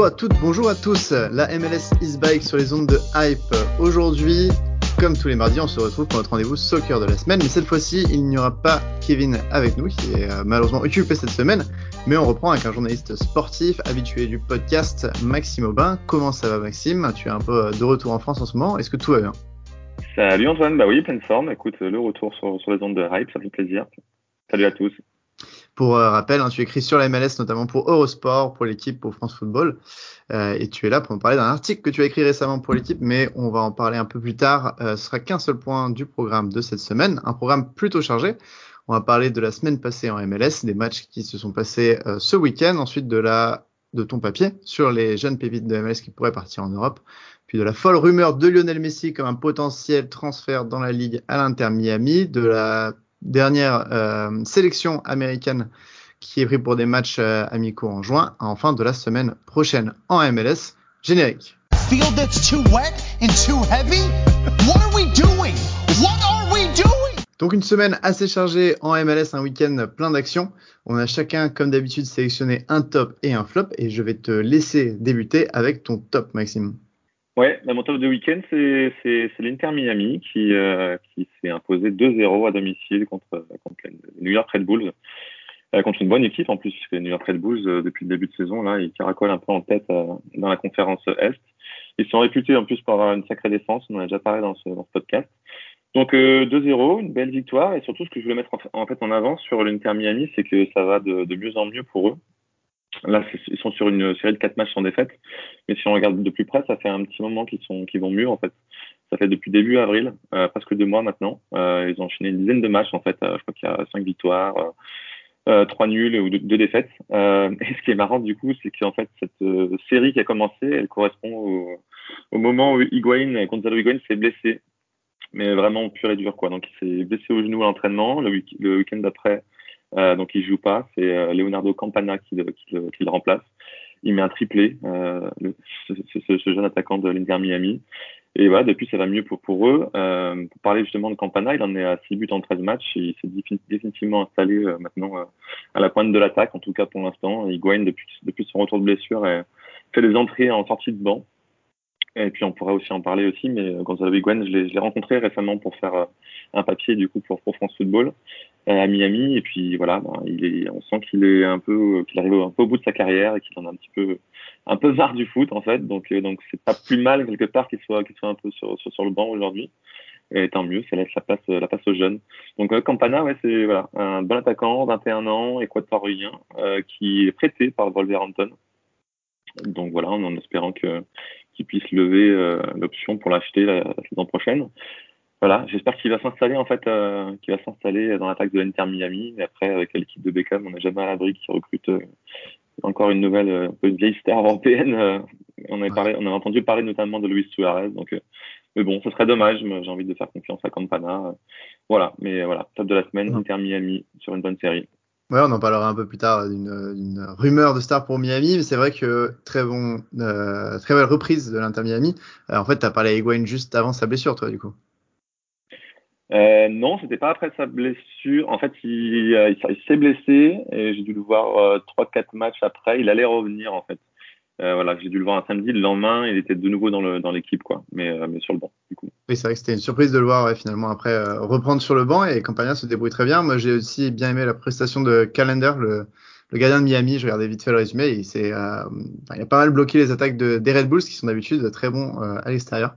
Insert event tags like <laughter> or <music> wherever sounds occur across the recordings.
Bonjour à toutes, bonjour à tous. La MLS is bike sur les ondes de hype. Aujourd'hui, comme tous les mardis, on se retrouve pour notre rendez-vous soccer de la semaine. Mais cette fois-ci, il n'y aura pas Kevin avec nous, qui est euh, malheureusement occupé cette semaine. Mais on reprend avec un journaliste sportif habitué du podcast, Maxime Aubin. Comment ça va, Maxime? Tu es un peu euh, de retour en France en ce moment. Est-ce que tout va bien? Salut Antoine, bah oui, pleine forme. Écoute, le retour sur, les ondes de hype, ça fait plaisir. Salut à tous. Pour euh, rappel, hein, tu écris sur la MLS notamment pour Eurosport, pour l'équipe, pour France Football. Euh, et tu es là pour nous parler d'un article que tu as écrit récemment pour l'équipe, mais on va en parler un peu plus tard. Euh, ce sera qu'un seul point du programme de cette semaine, un programme plutôt chargé. On va parler de la semaine passée en MLS, des matchs qui se sont passés euh, ce week-end, ensuite de la de ton papier sur les jeunes pépites de MLS qui pourraient partir en Europe, puis de la folle rumeur de Lionel Messi comme un potentiel transfert dans la ligue à l'Inter Miami, de la dernière euh, sélection américaine qui est prise pour des matchs euh, amicaux en juin, enfin de la semaine prochaine en MLS. Générique. Donc une semaine assez chargée en MLS, un week-end plein d'actions. On a chacun, comme d'habitude, sélectionné un top et un flop, et je vais te laisser débuter avec ton top, Maxime. Ouais, bah, mon top de week-end, c'est l'Inter Miami qui, euh, s'est imposé 2-0 à domicile contre, les New York Red Bulls. Euh, contre une bonne équipe en plus, les New York Red Bulls, euh, depuis le début de saison, là, ils caracolent un peu en tête dans la conférence Est. Ils sont réputés en plus pour avoir une sacrée défense, on en a déjà parlé dans ce, podcast. Donc 2-0, une belle victoire, et surtout ce que je voulais mettre en, fait en avant sur l'Inter Miami, c'est que ça va de mieux en mieux pour eux. Là, ils sont sur une série de quatre matchs sans défaite. Mais si on regarde de plus près, ça fait un petit moment qu'ils vont mieux, en fait. Ça fait depuis début avril, euh, presque deux mois maintenant. Euh, ils ont enchaîné une dizaine de matchs, en fait. Euh, je crois qu'il y a cinq victoires, trois nuls ou deux, défaites. Et ce qui est marrant, du coup, c'est qu'en fait, cette série qui a commencé, elle correspond au, moment où Higuain, Gonzalo Higuain s'est blessé. Mais vraiment pur et dur, quoi. Donc, il s'est blessé au genou à l'entraînement. Le, week- le week-end d'après, donc il joue pas, c'est euh, Leonardo Campana qui le, qui, le, qui le, remplace. Il met un triplé, euh, ce, ce, ce, jeune attaquant de l'Inter Miami. Et voilà, depuis ça va mieux pour, pour eux. Euh, pour parler justement de Campana, il en est à 6 buts en 13 matchs. Il s'est définitivement installé euh, maintenant euh, à la pointe de l'attaque, en tout cas pour l'instant. Higuain, depuis, depuis son retour de blessure, fait des entrées en sortie de banc. Et puis on pourrait aussi en parler aussi, mais Gonzalo Higuain, je l'ai rencontré récemment pour faire un papier du coup pour, pour France Football à Miami. Et puis voilà, ben, il est, on sent qu'il est un peu, qu'il arrive un peu au bout de sa carrière et qu'il en a un petit peu, un peu marre du foot en fait. Donc euh, donc c'est pas plus mal quelque part qu'il soit, qu'il soit un peu sur, sur, sur le banc aujourd'hui. Et tant mieux, ça laisse la place, la place aux jeunes. Donc euh, Campana, ouais, c'est voilà, un bon attaquant, 21 ans, équatorien, euh, qui est prêté par Wolverhampton. Donc voilà, en espérant que qu'il puisse lever euh, l'option pour l'acheter la, la saison prochaine voilà, j'espère qu'il va s'installer en fait, euh, qu'il va s'installer dans l'attaque de l'Inter Miami. Et après, avec l'équipe de Beckham, on n'a jamais à l'abri qui recrute euh, encore une nouvelle, euh, une vieille star européenne. Euh, on a parlé, on a entendu parler notamment de Luis Suarez. Donc, mais bon, ce serait dommage. J'ai envie de faire confiance à Campana. voilà, mais voilà, top de la semaine, Inter Miami sur une bonne série. Ouais, on en parlera un peu plus tard d'une rumeur de star pour Miami, mais c'est vrai que très bon, euh, très belle reprise de l'Inter Miami. en fait, tu as parlé à Higuain juste avant sa blessure, toi, du coup. Euh, non, c'était pas après sa blessure. En fait, il, il, il s'est blessé et j'ai dû le voir trois, euh, quatre matchs après. Il allait revenir en fait. Euh, voilà, j'ai dû le voir un samedi. Le lendemain, il était de nouveau dans le dans l'équipe quoi, mais euh, mais sur le banc du coup. Oui, c'est vrai que c'était une surprise de le voir ouais, finalement après euh, reprendre sur le banc et Campagna se débrouille très bien. Moi, j'ai aussi bien aimé la prestation de Calendar, le le gardien de Miami. Je regardais vite fait le résumé. Il s'est, il a pas mal bloqué les attaques de, des Red Bulls qui sont d'habitude très bons à l'extérieur.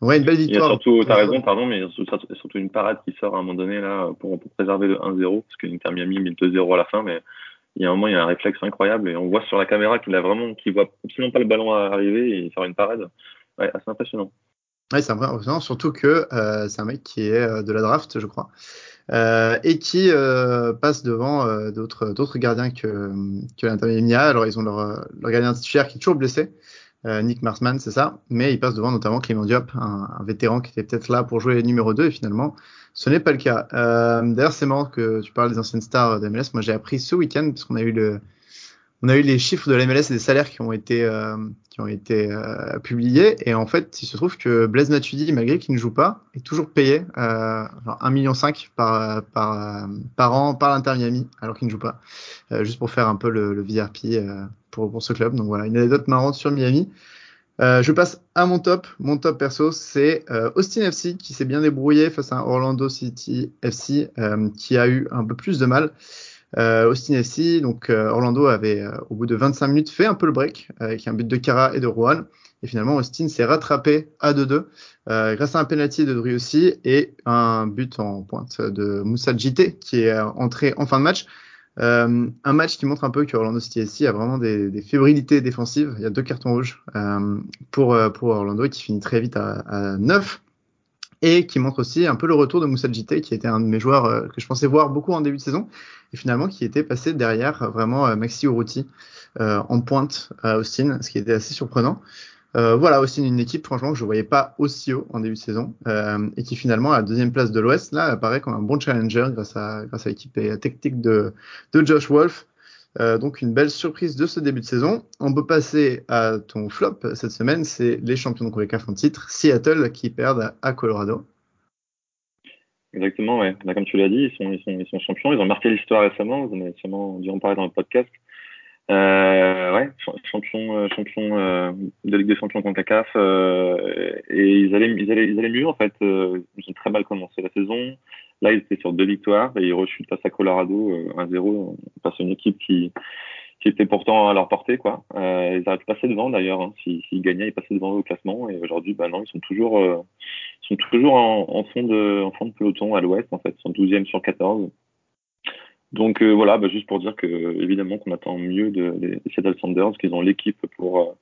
Ouais, une belle victoire. Il y a surtout, t'as raison, pardon, mais il y a surtout une parade qui sort à un moment donné là pour, pour préserver le 1-0 parce que l'Inter Miami met 2-0 à la fin, mais il y a un moment il y a un réflexe incroyable et on voit sur la caméra qu'il a vraiment, qu'il voit absolument pas le ballon arriver et sort une parade. Ouais, assez impressionnant. Ouais, c'est impressionnant, surtout que euh, c'est un mec qui est de la draft, je crois, euh, et qui euh, passe devant euh, d'autres d'autres gardiens que que l'Inter Miami a. Alors ils ont leur leur gardien titulaire qui est toujours blessé. Euh, Nick Marsman, c'est ça, mais il passe devant notamment Clément Diop, un, un vétéran qui était peut-être là pour jouer numéro 2 et finalement ce n'est pas le cas. Euh, D'ailleurs c'est marrant que tu parles des anciennes stars de MLS, moi j'ai appris ce week-end parce qu'on a eu le on a eu les chiffres de la MLS et des salaires qui ont été euh, qui ont été euh, publiés et en fait il se trouve que Blaise Matuidi malgré qu'il ne joue pas est toujours payé euh, genre 1,5 million par par par an par l'Inter Miami alors qu'il ne joue pas juste pour faire un peu le, le VRP pour pour ce club donc voilà une anecdote marrante sur Miami je passe à mon top. Mon top perso, c'est Austin FC qui s'est bien débrouillé face à Orlando City FC qui a eu un peu plus de mal. Euh, Austin FC, donc euh, Orlando avait euh, au bout de 25 minutes fait un peu le break avec un but de Kara et de Rohan. Et finalement, Austin s'est rattrapé à 2-2 grâce à un penalty de Dru aussi et un but en pointe de Moussa Jité qui est entré en fin de match. Euh, un match qui montre un peu que Orlando City a vraiment des, des fébrilités défensives. Il y a deux cartons rouges euh, pour, pour Orlando qui finit très vite à, à 9 et qui montre aussi un peu le retour de Moussa Jité qui était un de mes joueurs que je pensais voir beaucoup en début de saison et finalement qui était passé derrière euh, vraiment euh, Maxi Urruti euh, en pointe à Austin, ce qui était assez surprenant. Euh, voilà, Austin, une équipe, franchement, que je ne voyais pas aussi haut en début de saison, euh, et qui finalement, à la deuxième place de l'Ouest, là, apparaît comme un bon challenger grâce à, grâce à l'équipe technique de, de Josh Wolf. Euh, donc, une belle surprise de ce début de saison. On peut passer à ton flop cette semaine, c'est les champions de CONCACAF en titre, Seattle, qui perdent à Colorado. Exactement, ouais. Comme tu l'as dit, ils sont champions. Ils ont marqué l'histoire récemment. Vous en avez sûrement dû en parler dans le podcast. Euh, ouais, champion, euh, champion euh, de Ligue des Champions contre CAF. Euh, et ils allaient, ils allaient, ils allaient mieux en fait. Euh, ils ont très mal commencé la saison. Là, ils étaient sur deux victoires et ils rechutent face à Colorado 1-0 face à une équipe qui, qui était pourtant à leur portée. Quoi. Euh, ils auraient pu passer devant d'ailleurs. Hein. S'ils si, gagnaient, ils passaient devant au classement. Et aujourd'hui, bah non, ils sont toujours, euh, ils sont toujours en, en, fond de, en fond de peloton à l'ouest. En fait, ils sont 12e sur 14. Donc euh, voilà, bah, juste pour dire que évidemment qu'on attend mieux de, des Seattle Sanders, qu'ils ont l'équipe pour, euh,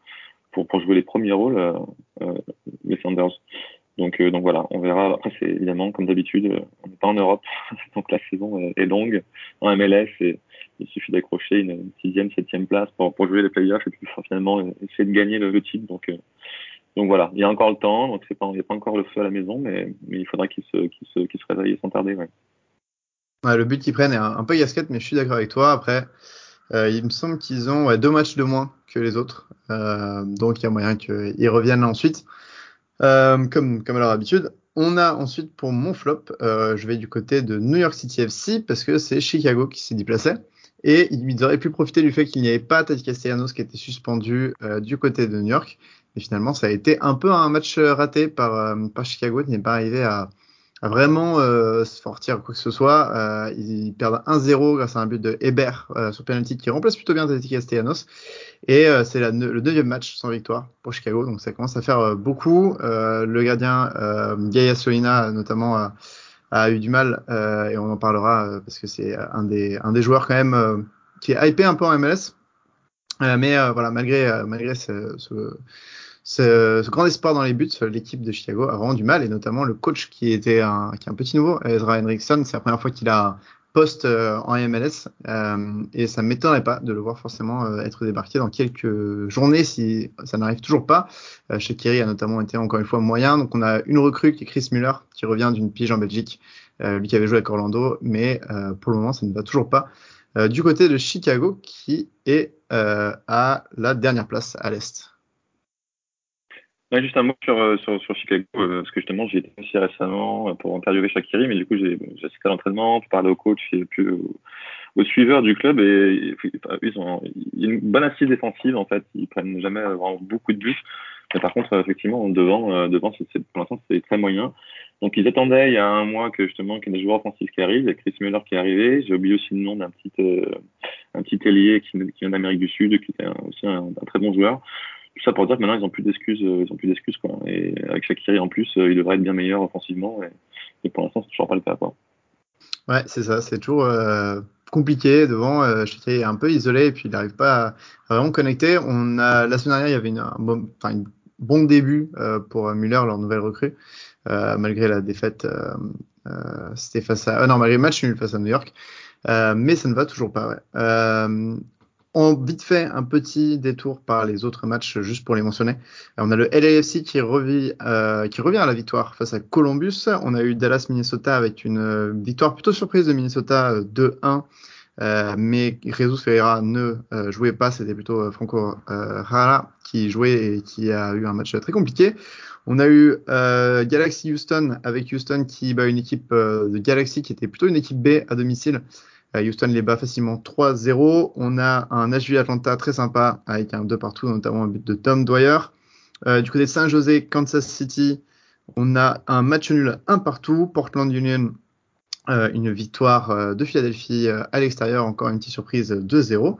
pour, pour jouer les premiers rôles, euh, euh les Sanders. Donc, euh, donc voilà, on verra. Après, c'est évidemment, comme d'habitude, on n'est pas en Europe, <laughs> donc la saison est longue en MLS il suffit d'accrocher une sixième, septième place pour, pour jouer les playoffs et puis finalement essayer de gagner le, le titre. Donc, euh, donc voilà, il y a encore le temps, donc c'est pas, il n'y a pas encore le feu à la maison, mais, mais il faudra qu'il se, qu'il se, qu'il se réveille sans tarder. Ouais. Le but qu'ils prennent est un, peu gasquette, mais je suis d'accord avec toi. Après, euh, il me semble qu'ils ont deux matchs de moins que les autres, euh, donc il y a moyen qu'ils reviennent ensuite, euh, comme, à leur habitude. On a ensuite pour mon flop, je vais du côté de New York City FC parce que c'est Chicago qui s'est déplacé. Et ils auraient pu profiter du fait qu'il n'y avait pas Tati Castellanos qui était suspendu du côté de New York. Et finalement, ça a été un peu un match raté par, par Chicago qui n'est pas arrivé à vraiment euh, se sortir quoi que ce soit. Euh, ils perdent 1-0 grâce à un but de Hébert euh, sur penalty qui remplace plutôt bien Tati Castellanos. Et c'est le deuxième match sans victoire pour Chicago, donc ça commence à faire beaucoup. le gardien Gaia Solina notamment a eu du mal euh, et on en parlera euh, parce que c'est un des, un des joueurs quand même euh, qui est hypé un peu en MLS. mais voilà, malgré, malgré ce, ce, ce, ce, grand espoir dans les buts, l'équipe de Chicago a vraiment du mal et notamment le coach qui était un, est un petit nouveau, Ezra Henriksson, c'est la première fois qu'il a poste euh, en MLS euh, et ça m'étonnerait pas de le voir forcément euh, être débarqué dans quelques journées si ça n'arrive toujours pas. chez Kerry a notamment été encore une fois moyen, donc on a une recrue qui est Chris Muller qui revient d'une pige en Belgique, lui qui avait joué avec Orlando, mais pour le moment ça ne va toujours pas. du côté de Chicago qui est à la dernière place à l'est. Ouais, juste un mot sur, euh, sur, sur Chicago, euh, parce que justement, j'y étais aussi récemment euh, pour interviewer Shakiri, mais du coup, j'ai assisté à l'entraînement, pour parler au coach et puis au, au suiveur du club, et, ils ont une bonne assise défensive, en fait. Ils prennent jamais vraiment beaucoup de buts. Mais par contre, effectivement, devant, devant c'est, pour l'instant, c'est très moyen. Donc, ils attendaient il y a un mois que justement qu'il y ait des joueurs offensifs qui arrivent. Il y a Chris Muller qui est arrivé. J'ai oublié aussi le nom d'un petit, euh, un petit ailier qui, vient d'Amérique du Sud, qui était aussi un, un, très bon joueur tout ça pour dire que maintenant ils ont plus d'excuses, euh, ils ont plus d'excuses quoi. Et avec Shakiri en plus, euh, il devrait être bien meilleur offensivement. Et, pour l'instant, c'est toujours pas le cas quoi. Ouais, c'est ça, c'est toujours euh, compliqué devant. Euh, Shakiri est un peu isolé et puis il n'arrive pas à, vraiment connecter. On a la semaine dernière, il y avait une, un bon, une bon début pour Muller, leur nouvelle recrue, malgré la défaite. C'était face à, ah non, malgré le match nul face à New York. mais ça ne va toujours pas. Ouais. On vite fait un petit détour par les autres matchs juste pour les mentionner. on a le LAFC qui revient, euh, qui revient à la victoire face à Columbus. On a eu Dallas Minnesota avec une euh, victoire plutôt surprise de Minnesota 2-1 euh, Euh, mais Jesus Ferreira ne euh, jouait pas, c'était plutôt euh, Franco Rara qui jouait et qui a eu un match très compliqué. On a eu Galaxy Houston avec Houston qui bat une équipe de Galaxy qui était plutôt une équipe B à domicile. Houston les bat facilement 3-0. On a un HV Atlanta très sympa avec un 2 partout, notamment un but de Tom Dwyer. du côté de Saint-José, Kansas City, on a un match nul 1 partout. Portland Union euh, une victoire euh, de Philadelphie euh, à l'extérieur, encore une petite surprise 2-0.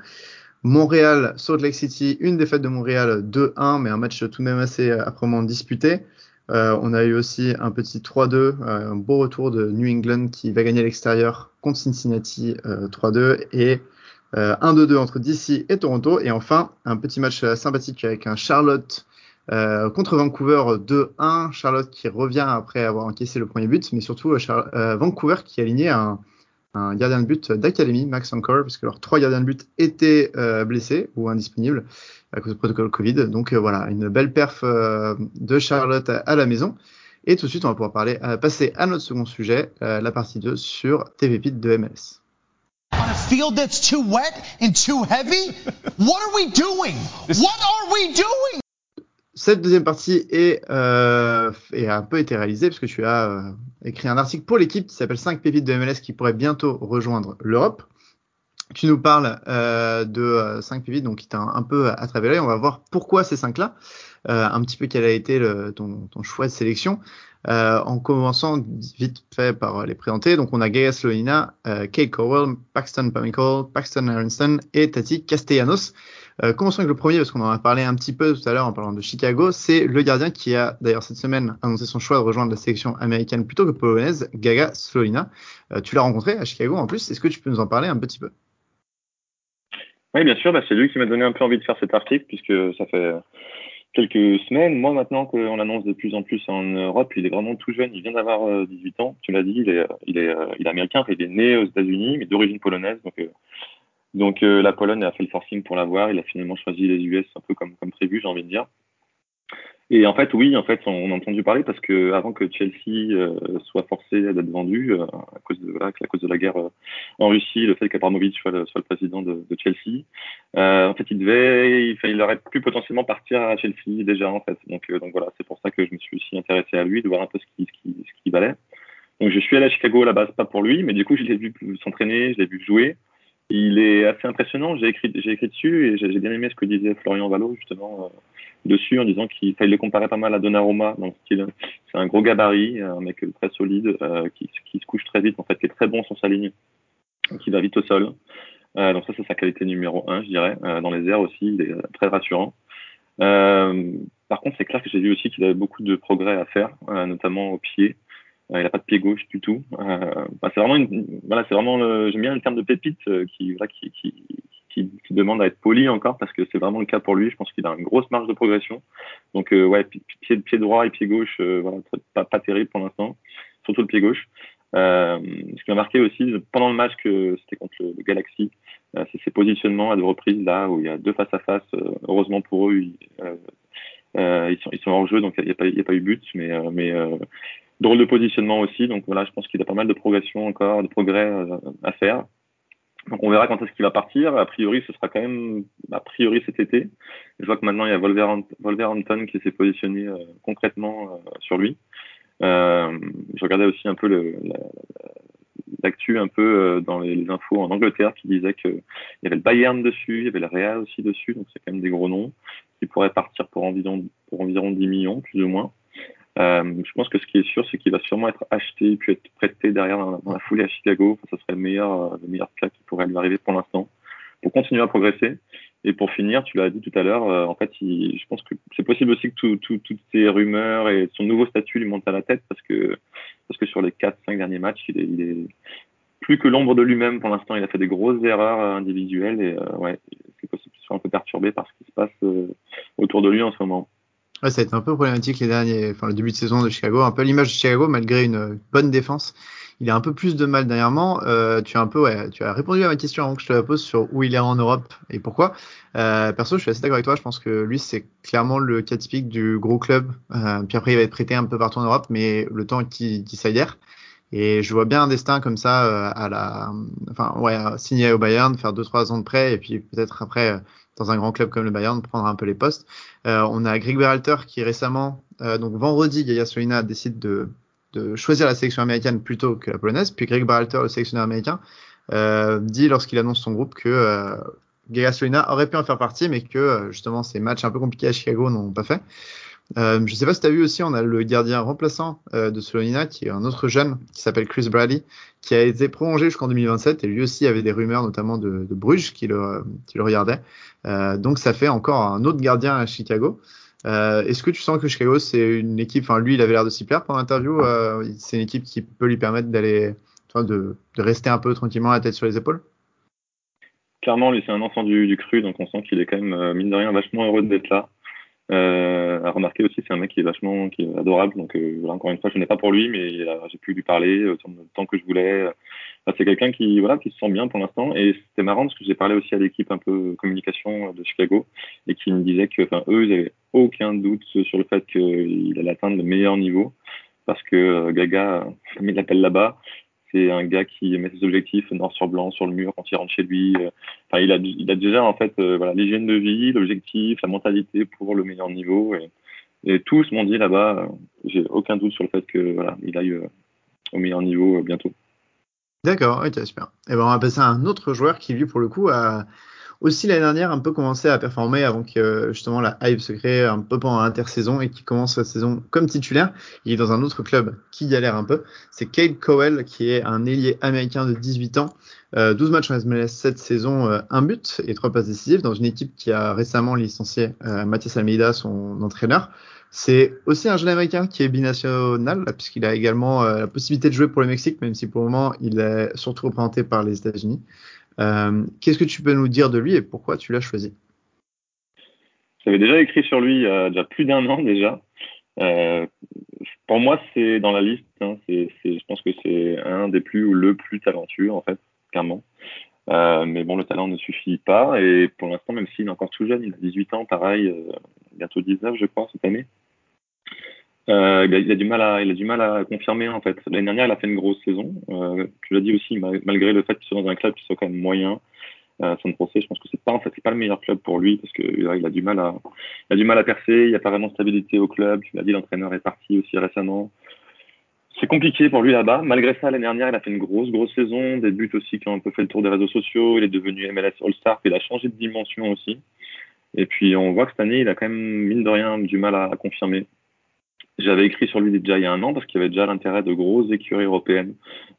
Montréal, Salt Lake City, une défaite de Montréal 2-1, mais un match tout de même assez âprement disputé. On a eu aussi un petit 3-2, un beau retour de New England qui va gagner à l'extérieur contre Cincinnati 3-2 et 1-2-2 entre DC et Toronto. Et enfin, un petit match sympathique avec un Charlotte euh, contre Vancouver 2-1, Charlotte qui revient après avoir encaissé le premier but, mais surtout euh, euh, Vancouver qui a aligné un, un gardien de but d'académie, Max Anker, puisque leurs trois gardiens de but étaient blessés ou indisponibles à cause du protocole Covid. Donc voilà, une belle perf de Charlotte à, la maison. Et tout de suite, on va pouvoir parler, passer à notre second sujet, la partie 2 sur TV Pit de MLS. On a field that's too wet and too heavy? What are we doing? What are we doing? Cette deuxième partie est, euh, a un peu été réalisée parce que tu as euh, écrit un article pour l'équipe qui s'appelle 5 pépites de MLS qui pourraient bientôt rejoindre l'Europe. Tu nous parles euh, de 5 pépites donc qui t'a un, peu à travers On va voir pourquoi ces 5 là, un petit peu quel a été le, ton, ton, choix de sélection. en commençant vite fait par les présenter, donc on a Gaia Slonina, Kate Cowell, Paxton Pamichael, Paxton Aronson et Tati Castellanos. Euh, commençons avec le premier parce qu'on en a parlé un petit peu tout à l'heure en parlant de Chicago. C'est le gardien qui a d'ailleurs cette semaine annoncé son choix de rejoindre la sélection américaine plutôt que polonaise, Gaga Slolina. Euh, tu l'as rencontré à Chicago en plus. Est-ce que tu peux nous en parler un petit peu? Oui, bien sûr. Bah, c'est lui qui m'a donné un peu envie de faire cet article puisque ça fait quelques semaines, moi maintenant qu'on l'annonce de plus en plus en Europe, il est vraiment tout jeune, il vient d'avoir 18 euh, ans, tu l'as dit, il est, il est, il est américain, il est né aux États-Unis, mais d'origine polonaise, donc donc euh, la Pologne a fait le forcing pour l'avoir. Il a finalement choisi les US un peu comme, comme prévu, j'ai envie de dire. Et en fait, oui, en fait, on a entendu parler parce que avant que Chelsea euh, soit forcé d'être vendu euh, à cause de voilà, à cause de la guerre en Russie, le fait qu'Abramovich soit, soit le président de, de Chelsea, en fait, il devait, il, il, aurait pu potentiellement partir à Chelsea déjà en fait. Donc, donc voilà, c'est pour ça que je me suis aussi intéressé à lui, de voir un peu ce qu'il ce qui, ce qui valait. Donc je suis allé à Chicago à la base, pas pour lui, mais du coup je l'ai vu s'entraîner, je l'ai vu jouer. Il est assez impressionnant. J'ai écrit, j'ai écrit dessus et j'ai bien aimé ce que disait Florian Valo justement euh, dessus en disant qu'il fallait le comparer pas mal à Donnarumma dans le style. C'est un gros gabarit, un mec très solide euh, qui, qui, se couche très vite en fait, qui est très bon sur sa ligne, qui va vite au sol. Euh, donc ça c'est sa qualité numéro un, je dirais. Euh, dans les airs aussi, il est très rassurant. Euh, par contre, c'est clair que j'ai vu aussi qu'il avait beaucoup de progrès à faire, notamment au pied. Euh, il n'a pas de pied gauche du tout. Euh, bah, c'est vraiment, voilà, c'est vraiment, j'aime bien le terme de pépite euh, qui, demande à être poli encore parce que c'est vraiment le cas pour lui. Je pense qu'il a une grosse marge de progression. Donc ouais, pied, droit et pied gauche, voilà, pas, terrible pour l'instant, surtout le pied gauche. Ce qui m'a marqué aussi pendant le match c'était contre le, le Galaxy, c'est ses positionnements à deux reprises là où il y a deux face à face. heureusement pour eux, ils, sont ils sont hors jeu donc il n'y a, pas eu but, mais drôle de positionnement aussi. Donc voilà, je pense qu'il a pas mal de progression encore, de progrès euh, à faire. On verra quand est-ce qu'il va partir. A priori, ce sera quand même a priori cet été. Je vois que maintenant il y a Wolverhampton qui s'est positionné euh, concrètement euh, sur lui. Je regardais aussi un peu l'actu un peu dans les, infos en Angleterre qui disait qu'il y avait le Bayern dessus, il y avait le Real aussi dessus, donc c'est quand même des gros noms qui pourraient partir pour environ pour environ 10 millions plus ou moins. Euh, je pense que ce qui est sûr, c'est qu'il va sûrement être acheté puis être prêté derrière dans, la foulée à Chicago. ça serait le meilleur, euh, le meilleur cas qui pourrait lui arriver pour l'instant pour continuer à progresser. Et pour finir, tu l'as dit tout à l'heure, euh, en fait, je pense que c'est possible aussi que tout, tout, toutes ces rumeurs et son nouveau statut lui montent à la tête parce que parce que sur les 4-5 derniers matchs, il est, plus que l'ombre de lui-même pour l'instant. Il a fait des grosses erreurs individuelles et ouais, c'est possible qu'il soit un peu perturbé par ce qui se passe autour de lui en ce moment. Ouais, ça a été un peu problématique les derniers, enfin le début de saison de Chicago, un peu l'image de Chicago malgré une bonne défense. Il a un peu plus de mal dernièrement. Euh, tu as un peu, ouais, tu as répondu à ma question avant que je te la pose sur où il est en Europe et pourquoi. Euh, perso, je suis assez d'accord avec toi. Je pense que lui, c'est clairement le cas typique du gros club. Euh, puis après, il va être prêté un peu partout en Europe, mais le temps qui, qui s'aillère. Et je vois bien un destin comme ça euh, à la, enfin ouais, signer au Bayern, faire deux trois ans de prêt et puis peut-être après euh, dans un grand club comme le Bayern prendre un peu les postes. Euh, on a Greg Berhalter qui récemment, donc vendredi, Yaya Solina décide de, choisir la sélection américaine plutôt que la polonaise. Puis Greg Berhalter, le sélectionneur américain, dit lorsqu'il annonce son groupe que Yaya Solina aurait pu en faire partie, mais que justement ces matchs un peu compliqués à Chicago n'ont pas fait. Euh, je sais pas si tu as vu aussi, on a le gardien remplaçant euh, de Solonina, qui est un autre jeune, qui s'appelle Chris Bradley, qui a été prolongé jusqu'en 2027, et lui aussi avait des rumeurs, notamment de, Bruges, qui le, qui le regardait. Euh, donc ça fait encore un autre gardien à Chicago. Euh, Est-ce que tu sens que Chicago, c'est une équipe, enfin lui, il avait l'air de s'y plaire pendant l'interview, euh, c'est une équipe qui peut lui permettre d'aller, de, rester un peu tranquillement la tête sur les épaules? Clairement, lui, c'est un enfant du, du cru, donc on sent qu'il est quand même, mine de rien, vachement heureux d'être là. Euh, à remarquer aussi, c'est un mec qui est vachement, qui est adorable. Donc euh, voilà, encore une fois, je n'ai pas pour lui, mais j'ai pu lui parler autant de temps que je voulais. c'est quelqu'un qui, voilà, qui se sent bien pour l'instant. Et c'était marrant parce que j'ai parlé aussi à l'équipe un peu communication de Chicago et qui me disait que, enfin, eux, ils n'avaient aucun doute sur le fait qu'il allait atteindre le meilleur niveau parce que euh, Gaga, <laughs> comme il l'appelle là-bas, c'est un gars qui met ses objectifs noir sur blanc sur le mur quand il rentre chez lui. Euh, enfin, il a, il a déjà en fait euh, voilà l'hygiène de vie, l'objectif, la mentalité pour le meilleur niveau. Et, tous m'ont dit là-bas, euh, j'ai aucun doute sur le fait que voilà, il aille au meilleur niveau bientôt. D'accord, ok, super. Et ben on va passer à un autre joueur qui lui pour le coup a aussi l'année dernière un peu commencé à performer avant que justement la hype se crée un peu pendant l'intersaison et qui commence la saison comme titulaire. Il est dans un autre club qui galère un peu. C'est Cade Cowell qui est un ailier américain de 18 ans. Euh, 12 matchs en MLS cette saison, euh, un but et trois passes décisives dans une équipe qui a récemment licencié euh, Mathias Almeida, son entraîneur. C'est aussi un jeune américain qui est binational puisqu'il a également euh, la possibilité de jouer pour le Mexique, même si pour le moment il est surtout représenté par les États-Unis. Euh, qu'est-ce que tu peux nous dire de lui et pourquoi tu l'as choisi? J'avais déjà écrit sur lui il y a déjà plus d'un an déjà. Euh, pour moi, c'est dans la liste. Hein, je pense que c'est un des plus ou le plus talentueux en fait, clairement. Euh, mais bon, le talent ne suffit pas. Et pour l'instant, même s'il est encore tout jeune, il a 18 ans, pareil, euh, bientôt 19, je crois, cette année. Euh, il, a, du mal à, confirmer en fait. L'année dernière, il a fait une grosse saison. Euh, tu l'as dit aussi, malgré le fait qu'il soit dans un club qui soit quand même moyen. Euh, son procès, je pense que c'est pas en fait, c'est pas le meilleur club pour lui parce que là, il a du mal à, percer. Il n'y a pas vraiment de stabilité au club. Tu l'as dit, l'entraîneur est parti aussi récemment. C'est compliqué pour lui là-bas. Malgré ça, l'année dernière, il a fait une grosse, grosse saison. Des buts aussi qui ont un peu fait le tour des réseaux sociaux. Il est devenu MLS All-Star. Il a changé de dimension aussi. Et puis, on voit que cette année, il a quand même, mine de rien, du mal à confirmer. J'avais écrit sur lui déjà il y a un an parce qu'il y avait déjà l'intérêt de grosses écuries européennes,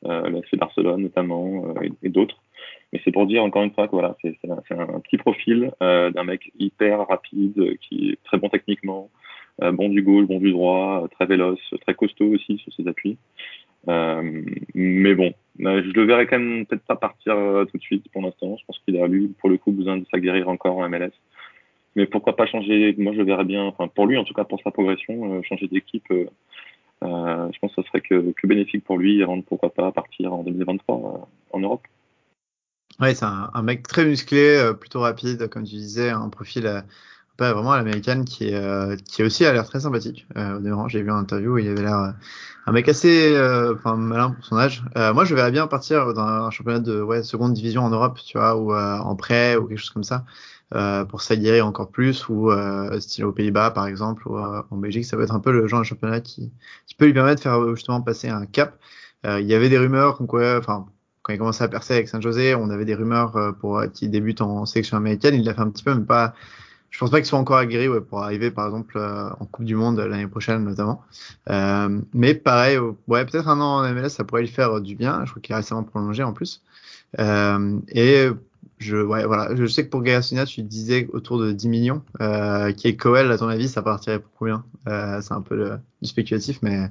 euh, la Barcelone notamment euh, et, et d'autres. Mais c'est pour dire encore une fois que voilà, c'est un, un, petit profil euh, d'un mec hyper rapide, qui est très bon techniquement, euh, bon du gauche, bon du droit, très véloce, très costaud aussi sur ses appuis. Euh, mais bon, euh, je le verrai quand même peut-être pas partir tout de suite pour l'instant. Je pense qu'il a lui pour le coup besoin de s'aguerrir encore en MLS mais pourquoi pas changer Moi, je verrais bien, enfin pour lui en tout cas, pour sa progression, euh, changer d'équipe. Euh, euh, je pense que ce serait que, que, bénéfique pour lui avant de pourquoi pas partir en 2023 en Europe. Ouais, c'est un, un, mec très musclé, plutôt rapide, comme tu disais, un profil pas vraiment à l'américaine qui est qui aussi a l'air très sympathique. Euh, j'ai vu un interview où il avait l'air un mec assez enfin malin pour son âge. moi, je verrais bien partir dans un championnat de ouais seconde division en Europe, tu vois, ou en prêt ou quelque chose comme ça. Euh, pour s'aguerrer encore plus ou euh, style aux Pays-Bas par exemple ou euh, en Belgique ça peut être un peu le genre de championnat qui, qui peut lui permettre de faire justement passer un cap il y avait des rumeurs qu'on quoi enfin quand il commençait à percer avec Saint-José on avait des rumeurs pour qu'il débute en sélection américaine il l'a fait un petit peu mais pas je pense pas qu'il soit encore aguerri ouais, pour arriver par exemple en Coupe du Monde l'année prochaine notamment. Euh, mais pareil, ouais peut-être un an en MLS ça pourrait lui faire du bien. Je crois qu'il est récemment prolongé en plus. Euh, et je, ouais, voilà. je sais que pour Gagasina, tu disais autour de 10 millions. Euh, qui est Coel, à ton avis, ça partirait pour combien? Euh, C'est un peu le, du spéculatif, mais.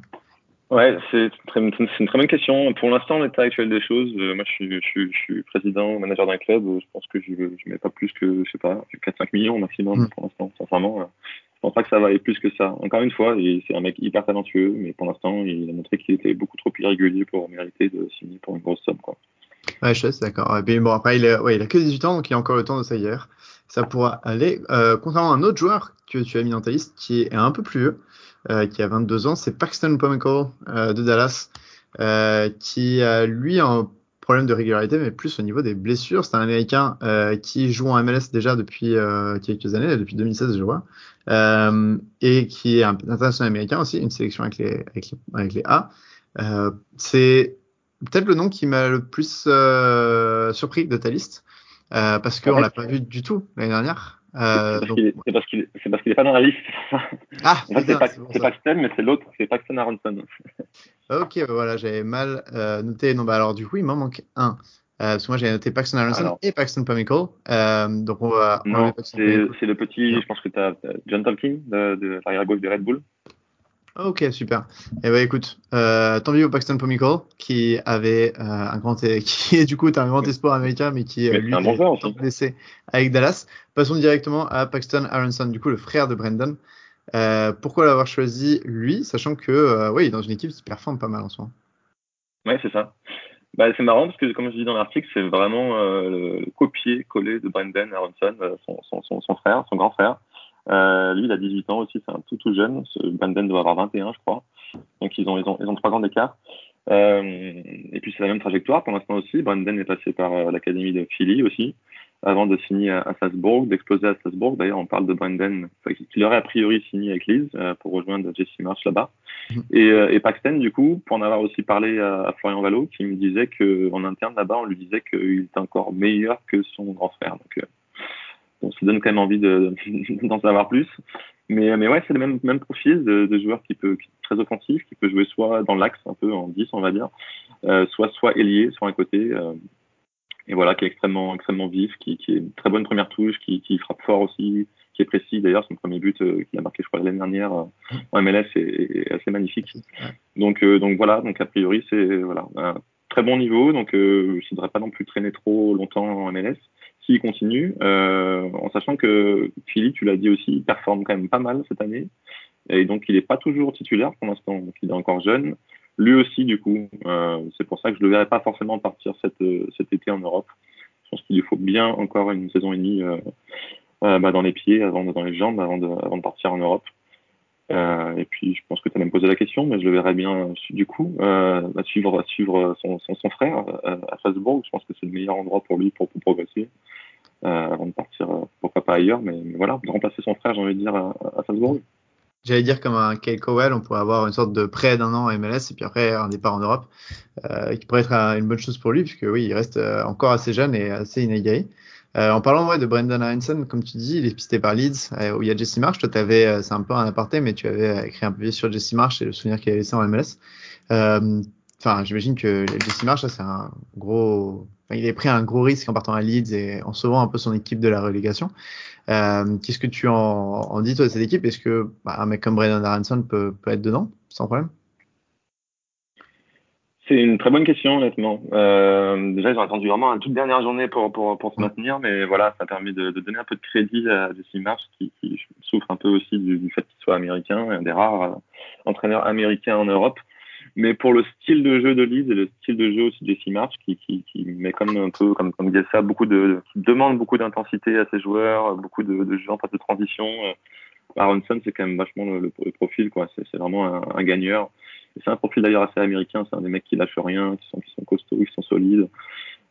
Ouais, c'est une, une, très bonne question. Pour l'instant, l'état actuel des choses, euh, moi je suis, je, je suis, président, manager d'un club, je pense que je ne mets pas plus que, je sais pas, 4-5 millions maximum mm. pour l'instant, sincèrement. Euh, je pense pas que ça va aller plus que ça. Encore une fois, c'est un mec hyper talentueux, mais pour l'instant, il a montré qu'il était beaucoup trop irrégulier pour mériter de signer pour une grosse somme. Quoi. Ouais, je suis d'accord. Et bon, après, il, a que 18 ans, donc il a encore le temps de s'aguerrir. Ça pourra aller. Euh, concernant un autre joueur que tu as mis dans ta liste, qui est un peu plus vieux, euh, qui a 22 ans, c'est Paxton Pomeko euh, de Dallas. qui a lui un problème de régularité, mais plus au niveau des blessures. C'est un Américain qui joue en MLS déjà depuis quelques années, depuis 2016 je vois, et qui est un international américain aussi, une sélection avec les, avec les A. c'est peut-être le nom qui m'a le plus surpris de ta liste. Euh, parce qu'on l'a pas vu du tout l'année dernière. Euh, c'est parce qu'il est, parce qu'il est, pas dans la liste. Ah, en fait, c'est Paxton, mais c'est l'autre, c'est Paxton Aronson. <laughs> ok, voilà, j'avais mal euh, noté. Non, bah alors du coup, il m'en manque un. Euh, parce que moi, j'ai noté Paxton Aronson et Paxton Pamical. Euh, donc on va. C'est, le petit. Je pense que tu as John Tolkien de, de l'arrière gauche de Red Bull. Ok, super. Et eh ben écoute, euh, tant mieux au Paxton Pomical qui avait euh, un grand, <laughs> qui est du coup un grand espoir américain, mais qui euh, lui un est blessé avec Dallas. Passons directement à Paxton Aronson, du coup le frère de Brendan. Euh, pourquoi l'avoir choisi lui, sachant que oui, dans une équipe qui performe pas mal en soi. Ouais, c'est ça. Bah, c'est marrant parce que comme je dis dans l'article, c'est vraiment le copier-coller de Brendan Aronson, son, son, son, son frère, son grand frère. Euh, lui, il a 18 ans aussi, c'est un tout tout jeune. Brandon doit avoir 21, je crois. Donc ils ont ils ont ils ont trois ans d'écart. Euh, et puis c'est la même trajectoire pour l'instant aussi. Brandon est passé par euh, l'académie de Philly aussi, avant de signer à, Salzbourg, d'exploser à Salzbourg. D'ailleurs, on parle de Brandon, qui aurait a priori signé avec Leeds euh, pour rejoindre Jesse March là-bas. Et, euh, et, Paxton, du coup, pour en avoir aussi parlé à, à Florian Vallo, qui me disait que en interne là-bas, on lui disait qu'il était encore meilleur que son grand frère. Donc on se donne quand même envie <laughs> d'en savoir plus. Mais, mais ouais, c'est le même, même profil de, de joueur qui peut, qui est très offensif, qui peut jouer soit dans l'axe, un peu en 10, on va dire, euh, soit, soit ailier sur un côté. Euh, et voilà, qui est extrêmement, extrêmement vif, qui, qui est une très bonne première touche, qui, qui frappe fort aussi, qui est précis. D'ailleurs, son premier but euh, qu'il a marqué, je crois, l'année dernière euh, en MLS est, est, assez magnifique. Donc, euh, donc voilà, donc a priori, c'est voilà, un très bon niveau. Donc, je ne voudrais pas non plus traîner trop longtemps en MLS continue, euh, en sachant que Philly, tu l'as dit aussi, performe quand même pas mal cette année. Et donc, il n'est pas toujours titulaire pour l'instant. Donc, il est encore jeune. Lui aussi, du coup, euh, c'est pour ça que je ne le verrai pas forcément partir cet, cet été en Europe. Je pense qu'il lui faut bien encore une saison et demie euh, euh bah, dans les pieds, avant, dans les jambes, avant de partir en Europe. Euh, et puis, je pense que tu as même posé la question, mais je le verrai bien du coup, euh, à suivre, son, frère euh, à Strasbourg. Je pense que c'est le meilleur endroit pour lui pour, pour progresser euh, avant de partir, pourquoi pas ailleurs, mais, voilà, de remplacer son frère, j'ai envie de dire, à, à Strasbourg. J'allais dire comme un Kyle Cowell, on pourrait avoir une sorte de prêt d'un an à MLS et puis après un départ en Europe, qui pourrait être une bonne chose pour lui, puisque oui, il reste encore assez jeune et assez inégalé. Euh, en parlant ouais, de Brendan Aronson, comme tu dis, il est pisté par Leeds, euh, où il y a Jesse Marsh. Toi, avais, euh, c'est un peu un aparté, mais tu avais écrit un peu sur Jesse Marsh et le souvenir qu'il avait laissé en MLS. Enfin, j'imagine que Jesse Marsh, c'est un gros. Il est pris un gros risque en partant à Leeds et en sauvant un peu son équipe de la relégation. Qu'est-ce que tu en, en, dis toi de cette équipe? Est-ce que bah, un mec comme Brendan Aronson peut, peut être dedans? Sans problème c'est une très bonne question, honnêtement. Euh, déjà, ils ont attendu vraiment une toute dernière journée pour, pour, pour se maintenir, mais voilà, ça a permis de, de donner un peu de crédit à Jesse Marsh, qui, qui souffre un peu aussi du, du fait qu'il soit américain, un des rares euh, entraîneurs américains en Europe. Mais pour le style de jeu de Leeds et le style de jeu aussi de Jesse Marsh, qui, qui, qui met comme un peu, comme, comme ça, beaucoup de, qui demande beaucoup d'intensité à ses joueurs, beaucoup de, de jeux en phase de transition. Euh, Aronson, c'est quand même vachement le, le, profil, quoi. C'est vraiment un, un gagneur. C'est un profil d'ailleurs assez américain, c'est un des mecs qui lâchent rien, qui sont, qui sont costauds, qui sont solides,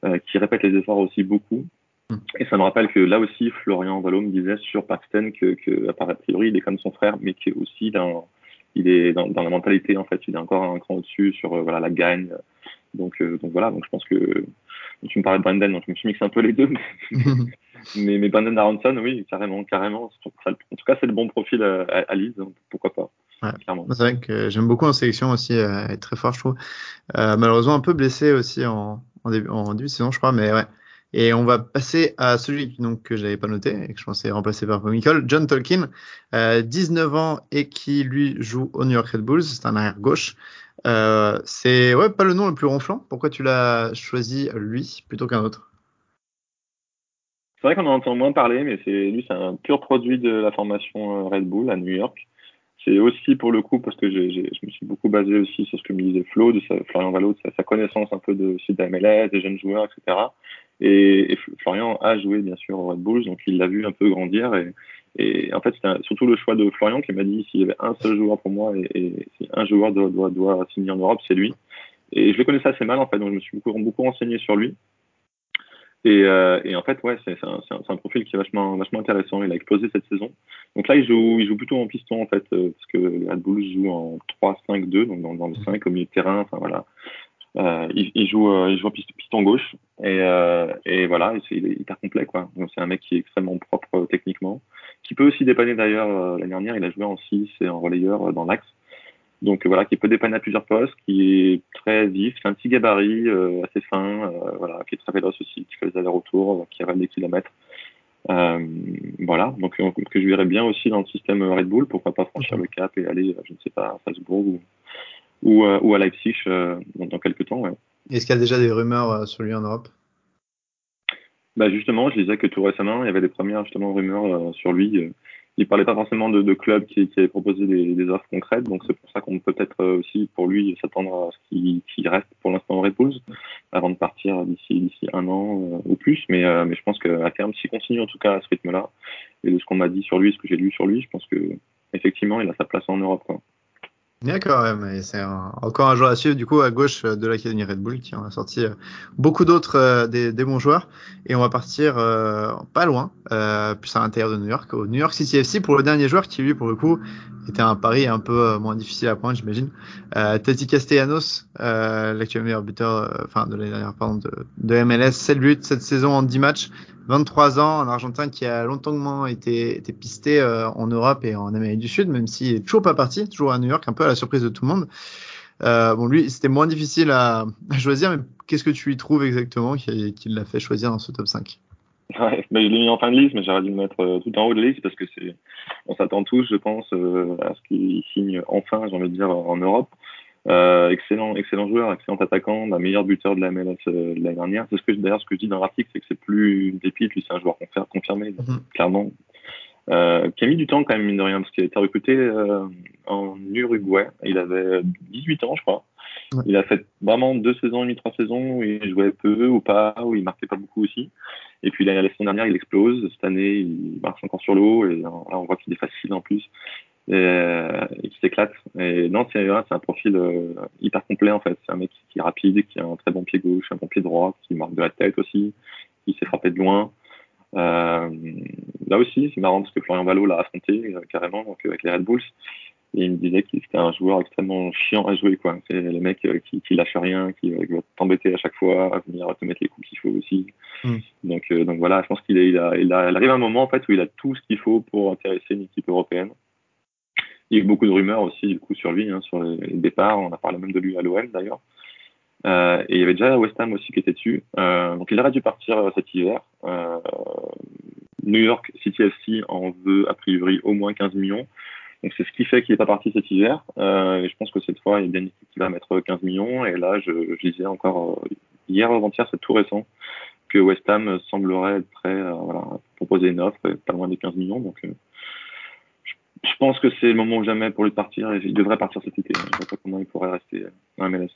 euh, qui répètent les efforts aussi beaucoup. Hmm. Et ça me rappelle que là aussi, Florian Valo me disait sur Paxton que, que a priori, il est comme son frère, mais qui est aussi dans, il est dans, dans, la mentalité, en fait, il est encore un cran au-dessus sur euh, voilà, la gagne. Donc, euh, donc voilà, donc je pense que tu me parlais de Brandon, donc je me suis mixé un peu les deux, mais, <laughs> mais, mais Brandon Aronson, oui, carrément, carrément. En tout cas, c'est le bon profil à, à, à Lise, donc pourquoi pas. Ouais. C'est vrai que j'aime beaucoup en sélection aussi, euh, être très fort, je trouve. Euh, malheureusement, un peu blessé aussi en, en, début, en début de saison, je crois, mais ouais. Et on va passer à celui donc, que j'avais pas noté et que je pensais remplacer par Nicole, John Tolkien, euh, 19 ans et qui lui joue au New York Red Bulls, c'est un arrière gauche. Euh, c'est ouais pas le nom le plus ronflant. Pourquoi tu l'as choisi lui plutôt qu'un autre? C'est vrai qu'on en entend moins parler, mais c'est lui c'est un pur produit de la formation euh, Red Bull à New York. C'est aussi pour le coup parce que je me suis beaucoup basé aussi sur ce que me disait Flo, de Florian Valo, sa, sa, connaissance un peu de, de la MLS, des jeunes joueurs, etc. Et, Florian a joué bien sûr au Red Bulls, donc il l'a vu un peu grandir. Et, en fait, c'était surtout le choix de Florian qui m'a dit s'il y avait un seul joueur pour moi et, et si un joueur doit, doit, doit signer en Europe, c'est lui. et je le connaissais assez mal en fait, donc je me suis beaucoup, beaucoup renseigné sur lui. Et, euh, et, en fait, ouais, c'est un, profil qui est vachement, vachement intéressant. Il a explosé cette saison. Donc là, il joue, il joue plutôt en piston, en fait, euh, parce que les Red Bulls joue en 3-5-2, donc dans, le 5 au milieu de terrain. Enfin, voilà. Euh, il, joue, il joue en piston gauche. Et, et voilà, il est hyper complet, quoi. Donc c'est un mec qui est extrêmement propre techniquement, qui peut aussi dépanner d'ailleurs. L'année dernière, il a joué en 6 et en relayeur dans l'axe. Donc voilà, qui peut dépanner à plusieurs postes, qui est très vif, c'est un petit gabarit, euh, assez fin, euh, voilà, qui est très véloce aussi, qui fait des allers-retours, qui rêve des kilomètres. Euh, voilà, donc que je verrais bien aussi dans le système Red Bull, pourquoi pas franchir le cap et aller, je ne sais pas, à Salzbourg ou, ou, ou à Leipzig dans, dans, quelques temps. Ouais. Est-ce qu'il y a déjà des rumeurs sur lui en Europe? Bah justement, je disais que tout récemment, il y avait des premières justement rumeurs sur lui il parlait pas forcément de, de clubs qui, qui avaient proposé des, des, offres concrètes, donc c'est pour ça qu'on peut peut-être euh, aussi pour lui s'attendre à ce qu'il reste pour l'instant en Red avant de partir d'ici d'ici un an euh, ou plus. Mais, euh, je pense qu'à terme, s'il continue en tout cas à ce rythme-là et de ce qu'on m'a dit sur lui, ce que j'ai lu sur lui, je pense que effectivement il a sa place en Europe. D'accord, mais c'est encore un joueur à suivre du coup à gauche de l'Académie Red Bull qui en a sorti euh, beaucoup d'autres euh, des, bons joueurs et on va partir euh, pas loin, euh, plus à l'intérieur de New York, au New York City FC pour le dernier joueur qui lui pour le coup était un pari un peu moins difficile à prendre j'imagine. Tati Castellanos, l'actuel meilleur buteur, enfin de l'année dernière pardon de, de MLS, 7 buts cette saison en 10 matchs, 23 ans, un Argentin qui a longtemps été, été pisté euh, en Europe et en Amérique du Sud, même s'il est toujours pas parti, toujours à New York, un peu à la surprise de tout le monde. Euh, bon, lui, c'était moins difficile à, choisir, mais qu'est-ce que tu lui trouves exactement qui, qui l'a fait choisir dans ce top 5 Ouais, bah, je l'ai mis en fin de liste, mais j'aurais dû le mettre euh, tout en haut de liste parce que c'est, on s'attend tous, je pense, à ce qu'il signe enfin, j'ai envie de dire, en Europe. Euh, excellent, excellent joueur, excellent attaquant, la meilleur buteur de la MLS euh, de l'année dernière. C'est ce que d'ailleurs ce que je dis dans l'article, c'est que c'est plus une pépite, lui c'est un joueur confirmé, mm-hmm. clairement. Euh, qui a mis du temps quand même mine de rien parce qu'il a été recruté euh, en Uruguay. Il avait 18 ans, je crois. Ouais. Il a fait vraiment deux saisons et demie, trois saisons où il jouait peu ou pas, où il marquait pas beaucoup aussi. Et puis la saison dernière, il explose. Cette année, il marche encore sur l'eau et là, on voit qu'il est facile en plus et, euh, et qui s'éclate. Et non, c'est un profil euh, hyper complet en fait. C'est un mec qui est rapide, qui a un très bon pied gauche, un bon pied droit, qui marque de la tête aussi, qui sait frapper de loin. Euh, là aussi, c'est marrant parce que Florian Valo l'a affronté euh, carrément donc, avec les Red Bulls. Et il me disait qu'il était un joueur extrêmement chiant à jouer. quoi. C'est le mec euh, qui, qui lâche rien, qui, qui va t'embêter à chaque fois, à venir te mettre les coups qu'il faut aussi. Mm. Donc, donc voilà, je pense qu'il il il arrive un moment en fait où il a tout ce qu'il faut pour intéresser une équipe européenne. Il y a eu beaucoup de rumeurs aussi du coup sur lui, hein, sur les, départs. On a parlé même de lui à l'OM d'ailleurs. Euh, et il y avait déjà West Ham aussi qui était dessus. Euh, donc il aurait dû partir euh, cet hiver. New York City FC en veut a priori au moins 15 millions. Donc c'est ce qui fait qu'il n'est pas parti cet hiver. Et je pense que cette fois, il y bien une équipe qui va mettre 15 millions. Et là, je, disais encore hier avant-hier, c'est tout récent, que West Ham semblerait être prêt à proposer une offre, pas loin des 15 millions. Je pense que c'est le moment ou jamais pour lui de partir et il devrait partir cet été. Je ne vois pas comment il pourrait rester en MLS.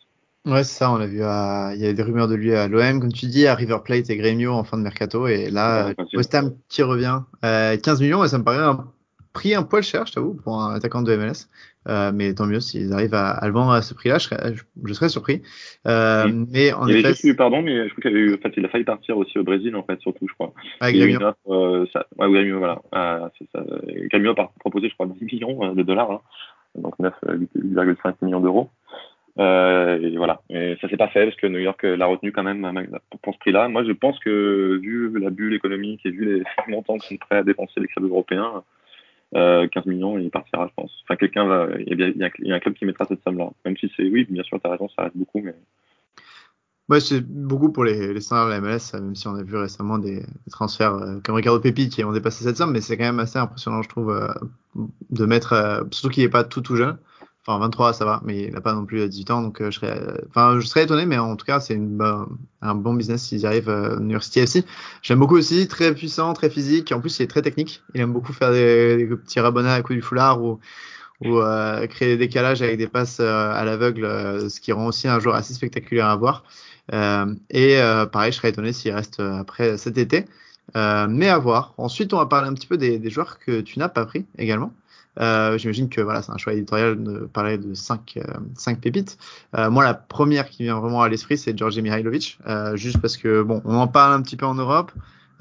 Ouais, c'est ça, on l'a vu à... il y a des rumeurs de lui à l'OM, comme tu dis, à River Plate et Grêmio en fin de mercato, et là, ouais, West Ham qui revient. Euh, 15 millions, et ça me paraît un prix un poil cher, je t'avoue, pour un attaquant de MLS. Euh, mais tant mieux s'ils arrivent à, à, le vendre à ce prix-là, je serais, je, je serais surpris. Euh. Mais en il effet, juste eu, pardon, mais je crois qu'il avait eu, en fait, il a failli partir aussi au Brésil, en fait, surtout, je crois. Ah, Grêmio. Euh, ça, ouais, voilà. Ça. Grêmio a proposé, je crois, 10 millions de dollars, hein, donc 9,5 millions d'euros. Euh, et voilà. Et ça s'est pas fait parce que New York l'a retenu quand même pour ce prix-là. Moi, je pense que vu la bulle économique et vu les <laughs> montants qui sont prêts à dépenser les clubs européens, euh, 15 millions, il partira, je pense. Enfin, quelqu'un va, il y, a, il y a un club qui mettra cette somme-là. Même si c'est, oui, bien sûr, tu as raison, ça reste beaucoup, mais. Ouais, c'est beaucoup pour les, les standards de la MLS, même si on a vu récemment des, transferts euh, comme Ricardo Pepi qui ont dépassé cette somme, mais c'est quand même assez impressionnant, je trouve, euh, de mettre, euh, surtout qu'il n'est pas tout tout jeune. Enfin, 23, ça va, mais il n'a pas non plus 18 ans, donc euh, je serais, enfin, je serais étonné, mais en tout cas, c'est une, un bon business s'ils arrivent euh, York City FC. J'aime beaucoup aussi, très puissant, très physique. En plus, il est très technique. Il aime beaucoup faire des, des petits rabonnats à coup du foulard ou, ou euh, créer des décalages avec des passes euh, à l'aveugle, euh, ce qui rend aussi un joueur assez spectaculaire à voir. et pareil, je serais étonné s'il reste après cet été. mais à voir. Ensuite, on va parler un petit peu des, des joueurs que tu n'as pas pris également. Euh, J'imagine que voilà, c'est un choix éditorial de parler de cinq, euh, cinq pépites. Euh, moi, la première qui vient vraiment à l'esprit, c'est Georgi Mihailovic, juste parce que bon, on en parle un petit peu en Europe.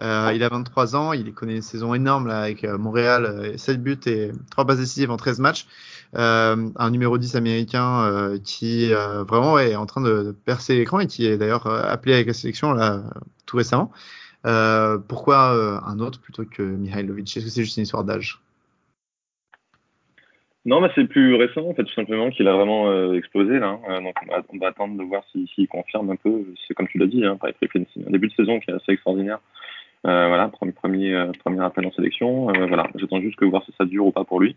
Il a 23 ans, il connaît une saison énorme là, avec Montréal, 7 buts et 3 passes décisives en 13 matchs. un numéro 10 américain qui vraiment est en train de percer l'écran et qui est d'ailleurs appelé avec la sélection là tout récemment. pourquoi un autre plutôt que Mihailovic? Est-ce que c'est juste une histoire d'âge? Non, mais c'est plus récent, en fait, tout simplement, qu'il a vraiment euh, explosé, là. Hein. donc, on va, on va, attendre de voir s'il si, confirme un peu. C'est comme tu l'as dit, hein, par un début de saison qui est assez extraordinaire. Euh, voilà, premier, premier, euh, premier appel en sélection. Euh, voilà, j'attends juste que voir si ça dure ou pas pour lui.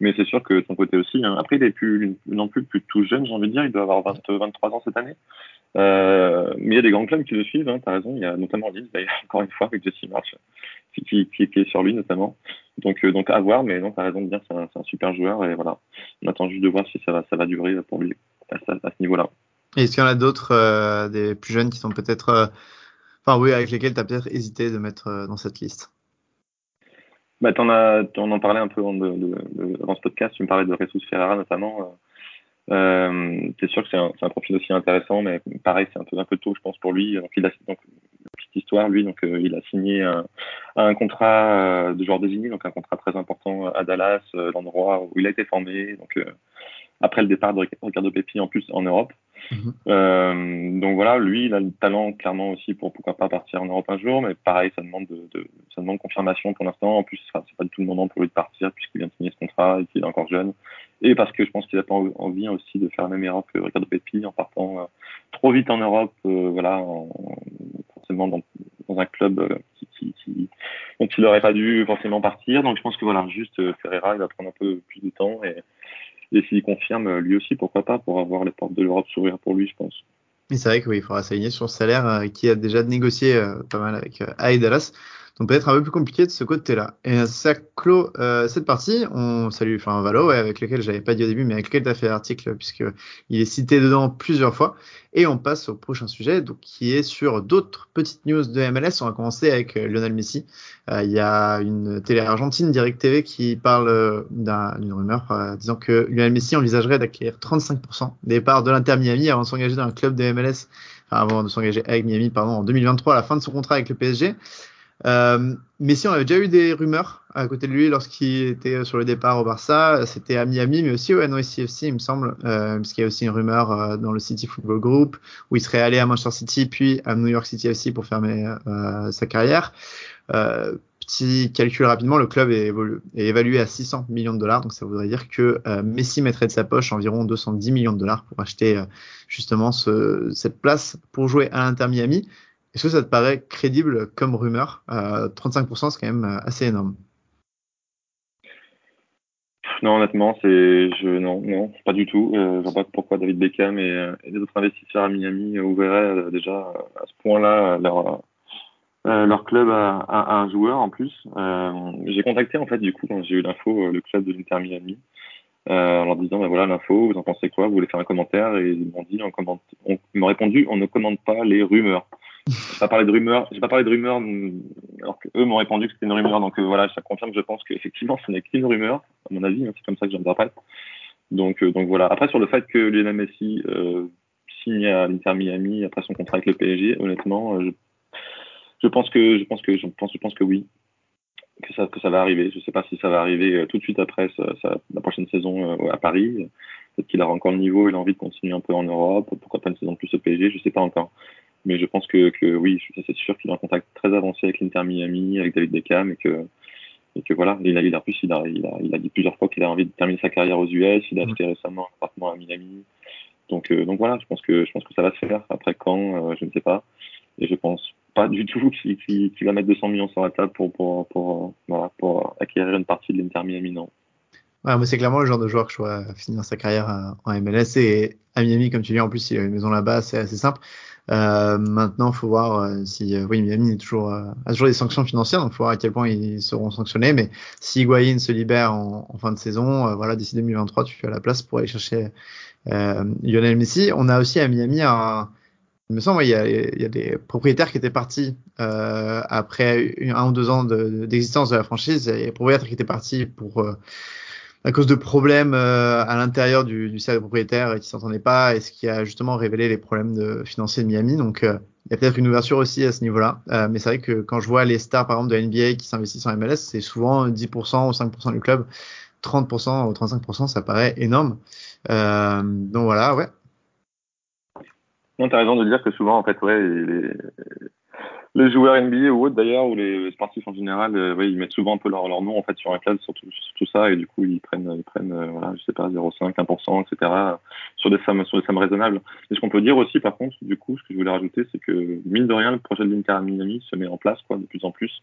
Mais c'est sûr que ton côté aussi. Hein. Après, il est plus non plus plus tout jeune, j'ai envie de dire. Il doit avoir 20, 23 ans cette année. Euh, mais il y a des grands clubs qui le suivent. Hein, T'as raison. Il y a notamment Lille, d'ailleurs, <laughs> encore une fois, avec Jesse March, qui, qui, qui, est sur lui notamment. Donc, euh, donc à voir. Mais non, t'as raison de dire, c'est un, un, super joueur. Et voilà, on attend juste de voir si ça va, ça va durer pour lui à, à ce niveau-là. Est-ce qu'il y en a d'autres, euh, des plus jeunes, qui sont peut-être, euh, enfin oui, avec lesquels tu as peut-être hésité de mettre dans cette liste? Bah, as, on en parlait un peu de, de, de, dans ce podcast. Tu me parlais de Jesus Ferrara notamment. Euh, c'est sûr que c'est un, un, profil aussi intéressant, mais pareil, c'est un peu un peu tôt, je pense, pour lui. Donc, il a donc histoire, lui, donc euh, il a signé un, un contrat euh, de joueur désigné, donc un contrat très important à Dallas, euh, l'endroit où il a été formé. Donc après le départ de Ricardo Pepi en plus en Europe. Mmh. Euh, donc voilà, lui, il a le talent clairement aussi pour pourquoi pas partir en Europe un jour, mais pareil, ça demande de, de ça demande confirmation pour l'instant. En plus, enfin, c'est pas du tout le moment pour lui de partir puisqu'il vient de signer ce contrat et qu'il est encore jeune. Et parce que je pense qu'il a pas envie aussi de faire la même erreur que Ricardo Pepi en partant euh, trop vite en Europe, euh, voilà, en, dans, un club euh, dont il n'aurait pas dû forcément partir. Donc je pense que voilà, juste euh, Ferreira, il va prendre un peu plus de temps et et s'il confirme euh, lui aussi, pourquoi pas, pour avoir les portes de l'Europe s'ouvrir pour lui, je pense. Mais c'est vrai qu'il oui, faudra s'aligner sur le salaire euh, qui a déjà négocié euh, pas mal avec euh, Dallas. Donc peut-être un peu plus compliqué de ce côté-là. Et ça clôt euh, cette partie. On salue enfin Valo, ouais, avec lequel j'avais pas dit au début, mais avec lequel tu as fait l'article, puisque il est cité dedans plusieurs fois. Et on passe au prochain sujet, donc qui est sur d'autres petites news de MLS. On va commencer avec euh, Lionel Messi. Euh, il y a une télé argentine, Direct TV, qui parle euh, d'une rumeur disant que Lionel Messi envisagerait d'acquérir 35% des parts de l'Inter Miami avant de s'engager dans un club de MLS, avant de s'engager avec Miami, pardon, en 2023 à la fin de son contrat avec le PSG. Euh, Messi, on avait déjà eu des rumeurs à côté de lui lorsqu'il était sur le départ au Barça. C'était à Miami, mais aussi au NYCFC, il me semble, euh, parce qu'il y a aussi une rumeur euh, dans le City Football Group où il serait allé à Manchester City puis à New York City FC pour fermer euh, sa carrière. Euh, petit calcul rapidement, le club est, est, évalué à 600 millions de dollars, donc ça voudrait dire que Messi mettrait de sa poche environ 210 millions de dollars pour acheter justement ce, cette place pour jouer à l'Inter Miami. Est-ce que ça te paraît crédible comme rumeur? Euh, 35%, c'est quand même euh, assez énorme. Non, honnêtement, c'est je non, non, pas du tout. Euh, je vois pas pourquoi David Beckham et, euh, les autres investisseurs à Miami ouvriraient euh, déjà à ce point-là leur euh, leur club à, un joueur en plus. j'ai contacté en fait du coup quand j'ai eu l'info le club de l'Inter Miami en leur disant ben voilà l'info, vous en pensez quoi? Vous voulez faire un commentaire? Et ils m'ont dit on commente, on, ils répondu on ne commente pas les rumeurs. J'ai pas parlé de rumeurs. J'ai pas parlé de rumeurs, alors qu'eux m'ont répondu que c'était une rumeur. Donc euh, voilà, ça confirme. Je pense qu'effectivement, ce n'est qu'une rumeur, à mon avis. Hein, c'est comme ça que j'interprète. Donc euh, donc voilà. Après sur le fait que Lionel euh, signe à l'Inter Miami après son contrat avec le PSG, honnêtement, euh, je, je pense que je pense que je pense que oui, que ça que ça va arriver. Je sais pas si ça va arriver tout de suite après la prochaine saison à Paris. Peut-être qu'il aura encore le niveau, il a envie de continuer un peu en Europe. Pourquoi pas une saison plus au PSG Je sais pas encore. Mais je pense que, que oui, c'est sûr qu'il est en contact très avancé avec l'Inter Miami, avec David Beckham, et que, et que voilà, il a, il a plus, il a, il a, il a dit plusieurs fois qu'il a envie de terminer sa carrière aux US, il a acheté récemment un appartement à Miami. Donc, euh, donc voilà, je pense que, je pense que ça va se faire. Après quand, euh, je ne sais pas. Et je pense pas du tout <laughs> qu'il qu qu va mettre 200 millions sur la table pour, pour, pour, voilà, pour acquérir une partie de l'Inter Miami, non. Ouais, moi, c'est clairement le genre de joueur que je vois finir sa carrière en MLS et à Miami, comme tu dis, en plus, il a une maison là-bas, c'est assez simple. Euh, maintenant, faut voir euh, si euh, oui Miami est toujours a toujours des sanctions financières, donc faut voir à quel point ils seront sanctionnés. Mais si Higuain se libère en, en fin de saison, voilà d'ici 2023, tu à la place pour aller chercher Lionel Messi. On a aussi à Miami un il me semble, il y a, il y a des propriétaires qui étaient partis euh, après un ou deux ans d'existence de, la franchise. Il y des propriétaires qui étaient partis pour à cause de problèmes euh, à l'intérieur du, du cercle propriétaire qui s'entendaient pas et ce qui a justement révélé les problèmes de, financiers de Miami. Donc euh, il y a peut-être une ouverture aussi à ce niveau-là. Euh, mais c'est vrai que quand je vois les stars par exemple de NBA qui s'investissent en MLS, c'est souvent 10% ou 5% du club. 30% ou 35%, ça paraît énorme. donc voilà, ouais. Non, t'as raison de dire que souvent, en fait, ouais, les, les joueurs NBA ou autres d'ailleurs, ou les sportifs en général, euh, ils mettent souvent un peu leur, leur nom en fait sur un club, sur tout, tout, ça, et du coup ils prennent, ils prennent, euh, voilà, je sais pas, 0,5, 1%, etc. sur des sommes, sur des sommes raisonnables. Et ce qu'on peut dire aussi, par contre, du coup, ce que je voulais rajouter, c'est que mine de rien, le projet de l'Inter Miami se met en place, quoi, de plus en plus.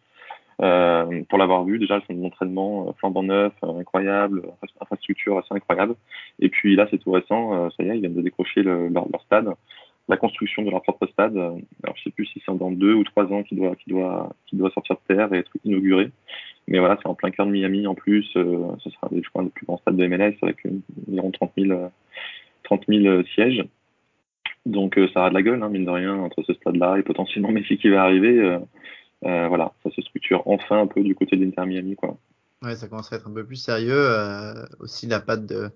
Euh, pour l'avoir vu, déjà, le centre d'entraînement euh, flambant neuf, incroyable, infrastructure assez incroyable. Et puis là, c'est tout récent, ça y est, ils viennent de décrocher le, leur, leur stade la construction de leur propre stade. Euh, alors, je sais plus si c'est dans deux ou trois ans qu'il doit, doit, doit sortir de terre et être inauguré. Mais voilà, c'est en plein cœur de Miami en plus. Euh, ce sera, je crois, le plus grand stade de MLS avec environ 30 000, 30 000 sièges. Donc, euh, ça a de la gueule, hein, mine de rien, entre ce stade-là et potentiellement <laughs> Messi qui va arriver. Euh, voilà, ça se structure enfin un peu du côté de l'Inter Miami, quoi. Ouais, ça commence à être un peu plus sérieux. aussi, la patte de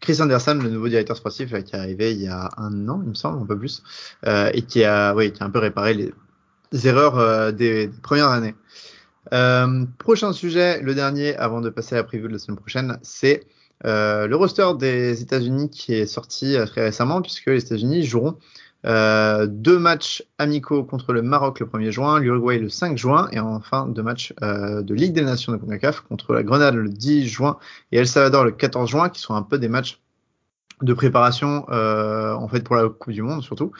Chris Anderson, le nouveau directeur sportif qui est arrivé il y a un an, il me semble, un peu plus, euh, et qui a, oui, qui a un peu réparé les, erreurs euh, des, premières années. Euh, prochain sujet, le dernier, avant de passer à la preview de la semaine prochaine, c'est le roster des États-Unis qui est sorti très récemment, puisque les États-Unis joueront euh, deux matchs amicaux contre le Maroc le 1er juin, l'Uruguay le 5 juin, et enfin deux matchs euh, de Ligue des Nations de CONCACAF contre la Grenade le 10 juin et El Salvador le 14 juin, qui sont un peu des matchs de préparation euh, en fait pour la Coupe du Monde surtout.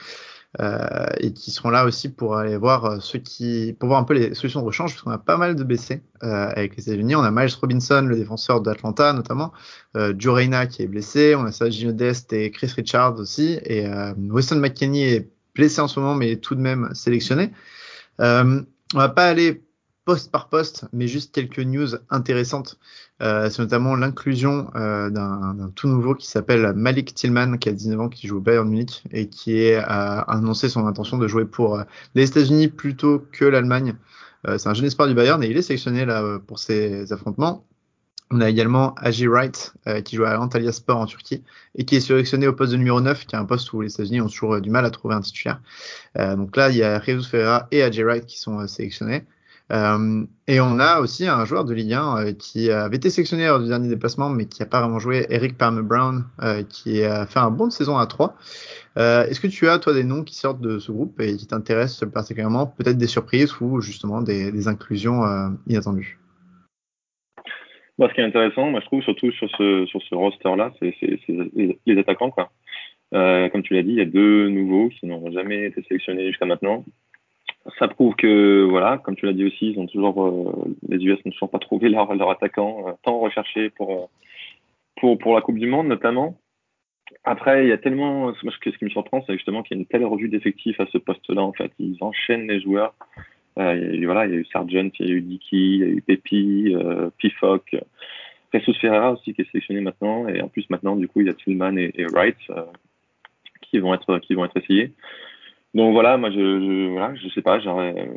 Euh, et qui seront là aussi pour aller voir euh, ceux qui, pour voir un peu les solutions de rechange, parce qu'on a pas mal de BC euh, avec les États-Unis. On a Miles Robinson, le défenseur d'Atlanta notamment, euh, Joe Reina qui est blessé, on a Sergio Dest et Chris Richards aussi, et euh, Weston McKinney est blessé en ce moment, mais tout de même sélectionné. Euh, on va pas aller poste par poste, mais juste quelques news intéressantes. Euh, c'est notamment l'inclusion euh, d'un tout nouveau qui s'appelle Malik Tillman, qui a 19 ans, qui joue au Bayern Munich et qui a annoncé son intention de jouer pour euh, les États-Unis plutôt que l'Allemagne. Euh, c'est un jeune espoir du Bayern et il est sélectionné là pour ces affrontements. On a également Aji Wright qui joue à Antalya Sport en Turquie et qui est sélectionné au poste de numéro 9, qui est un poste où les États-Unis ont toujours du mal à trouver un titulaire. donc là, il y a Jesus Ferreira et Aji Wright qui sont sélectionnés. Euh, et on a aussi un joueur de Ligue 1 euh, qui avait été sélectionné lors du dernier déplacement, mais qui a pas vraiment joué, Eric Palmer Brown, euh, qui a fait un bon de saison à 3. Est-ce que tu as, toi, des noms qui sortent de ce groupe et qui t'intéressent particulièrement, peut-être des surprises ou justement des, des inclusions inattendues? Ce qui est intéressant, moi, je trouve, surtout sur ce, sur ce roster-là, c'est les, attaquants. Quoi. Euh, comme tu l'as dit, il y a deux nouveaux qui n'ont jamais été sélectionnés jusqu'à maintenant ça prouve que, voilà, comme tu l'as dit aussi, ils ont toujours, euh, les US n'ont toujours pas trouvé <laughs> leur, leur attaquant euh, tant recherché pour, euh, pour, pour la Coupe du Monde, notamment. Après, il y a tellement, ce qui me surprend, c'est justement qu'il y a une telle revue d'effectifs à ce poste-là, en fait. Ils enchaînent les joueurs. Euh, il y a eu, voilà, il y a eu Sargent, il y a eu Dicky, il y a eu Pepi, euh, Pifoc, Jesus Ferreira aussi qui est sélectionné maintenant. Et en plus, maintenant, du coup, il y a Tillman et, et Wright qui vont être, qui vont être essayés. Donc voilà, moi je, voilà, je sais pas, j'aurais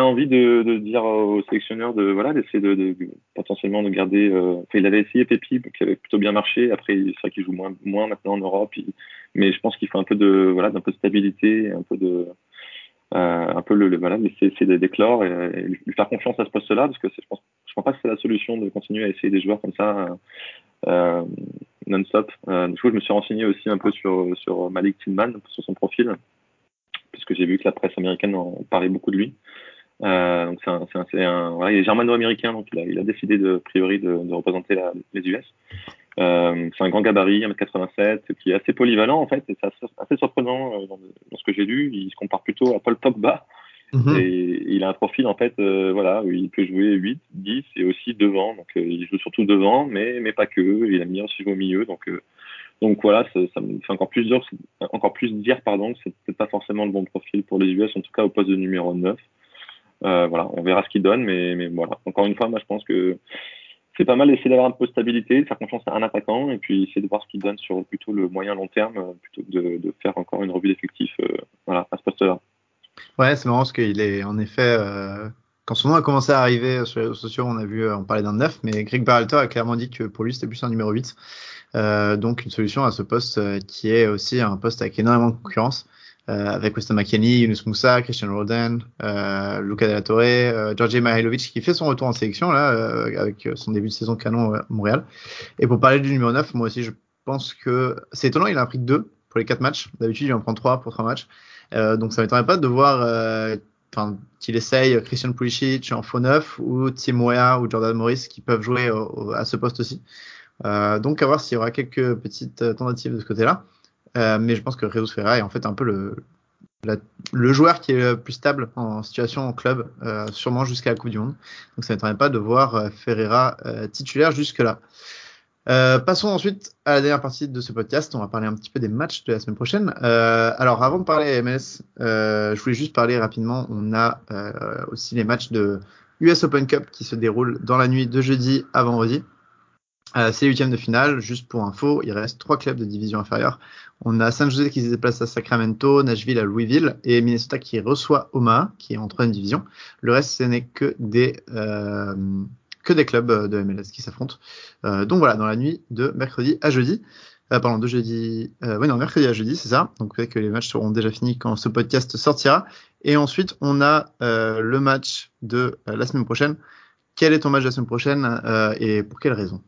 envie de, de, dire au sélectionneur de voilà d'essayer de, de, potentiellement de garder. Euh, il avait essayé Pépi qui avait plutôt bien marché. Après, c'est vrai qu'il joue moins moins maintenant en Europe. mais je pense qu'il faut un peu de voilà d'un peu de stabilité, un peu de euh, un peu le, voilà laisser essayer d'éclore et, lui faire confiance à ce poste-là parce que je pense je pense pas que c'est la solution de continuer à essayer des joueurs comme ça. Euh, non-stop. Euh, je me suis renseigné aussi un peu sur, sur Malik Tillman, sur son profil, puisque j'ai vu que la presse américaine en parlait beaucoup de lui. Euh, c'est un, un, un il est germano-américain, donc il a, décidé de, priori de, représenter les US. Euh, c'est un grand gabarit, 1m87, qui est assez polyvalent en fait, et c'est assez, surprenant euh, dans, dans, ce que j'ai lu. Il se compare plutôt à Paul Pogba, Mmh. Et il a un profil en fait, euh, voilà, où il peut jouer 8, 10 et aussi devant. Donc euh, il joue surtout devant, mais mais pas que. Il aime bien aussi jouer au milieu. Donc euh, donc voilà, ça, me fait encore plus dire, encore plus dire pardon, que c'est peut-être pas forcément le bon profil pour les US, en tout cas au poste de numéro 9. Euh, voilà, on verra ce qu'il donne, mais mais voilà. Encore une fois, moi je pense que c'est pas mal d'essayer d'avoir un peu de stabilité, de faire confiance à un attaquant et puis essayer de voir ce qu'il donne sur plutôt le moyen long terme plutôt que de, de faire encore une revue d'effectifs voilà, à ce poste-là. Ouais, c'est marrant parce qu'il est en effet, euh, quand son nom a commencé à arriver sur les réseaux sociaux, on a vu, on parlait d'un 9, mais Greg Berhalter a clairement dit que pour lui c'était plus un numéro 8. donc une solution à ce poste qui est aussi un poste avec énormément de concurrence. Euh, avec Weston McKennie, Yunus Moussa, Christian Roden, euh, Luca Della Torre, euh, Georgi Mihailovic qui fait son retour en sélection là euh, avec son début de saison canon à Montréal. Et pour parler du numéro 9, moi aussi je pense que c'est étonnant, il a pris deux pour les quatre matchs. D'habitude il en prend trois pour trois matchs. Donc ça m'étonnerait pas de voir enfin qu'il essaye Christian Pulisic en faux neuf ou Tim Weah ou Jordan Morris qui peuvent jouer à ce poste aussi. donc à voir s'il y aura quelques petites tentatives de ce côté-là. Euh, mais je pense que Jesus Ferreira est en fait un peu le, le joueur qui est le plus stable en situation en club, euh, sûrement jusqu'à la Coupe du Monde. Donc ça ne m'étonnerait pas de voir euh, Ferreira titulaire jusque-là. Passons ensuite à la dernière partie de ce podcast. On va parler un petit peu des matchs de la semaine prochaine. alors avant de parler MS, je voulais juste parler rapidement. On a aussi les matchs de US Open Cup qui se déroulent dans la nuit de jeudi à vendredi. Euh, c'est les huitièmes de finale, juste pour info, il reste trois clubs de division inférieure. On a San Jose qui se déplace à Sacramento, Nashville à Louisville et Minnesota qui reçoit Omaha, qui est en troisième division. Le reste, ce n'est que des euh, que des clubs de MLS qui s'affrontent. Euh, donc voilà, dans la nuit de mercredi à jeudi. Euh, pardon, de jeudi. Euh, oui, non, mercredi à jeudi, c'est ça. Donc peut-être que les matchs seront déjà finis quand ce podcast sortira. Et ensuite, on a le match de la semaine prochaine. Quel est ton match de la semaine prochaine et pour quelle raison?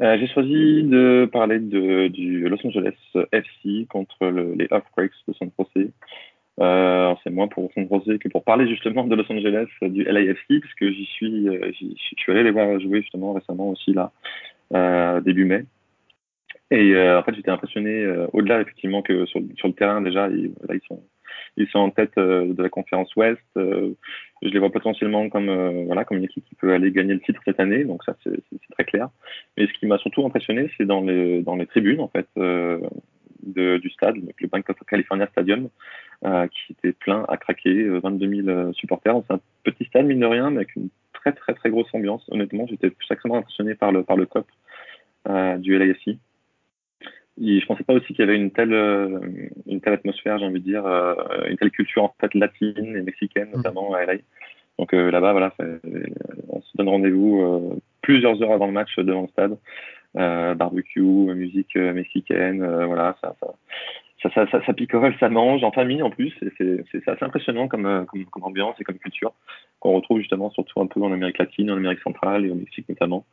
Euh, j'ai choisi de parler du Los Angeles FC contre le, les Earthquakes de San Jose. Euh, c'est moins pour Jose que pour parler justement de Los Angeles du LAFC, parce que j'y suis, euh, j'y, je suis allé les voir jouer justement récemment aussi là, euh, début mai. Et euh, en fait, j'étais impressionné au-delà effectivement que sur, sur le terrain déjà, ils, là ils sont ils sont en tête euh, de la conférence Ouest. Euh, je les vois potentiellement comme euh, voilà comme une équipe qui peut aller gagner le titre cette année, donc ça c'est très clair. Mais ce qui m'a surtout impressionné, c'est dans les dans les tribunes en fait de, du stade, le Bank of California Stadium, qui était plein à craquer, 22 000 supporters. C'est un petit stade mine de rien, mais avec une très très très grosse ambiance. Honnêtement, j'étais sacrément impressionné par le par le COP du LAFC je pensais pas aussi qu'il y avait une telle, euh, une telle atmosphère, j'ai envie de dire, euh, une telle culture en fait latine et mexicaine, mm. notamment à LA. Donc euh, là-bas, voilà, on se donne rendez-vous plusieurs heures avant le match devant le stade. barbecue, musique mexicaine, voilà, ça, ça, ça, ça, ça, picole, ça mange en famille en plus. C'est assez impressionnant comme, comme, comme, ambiance et comme culture qu'on retrouve justement surtout un peu en Amérique latine, en Amérique centrale et au Mexique notamment.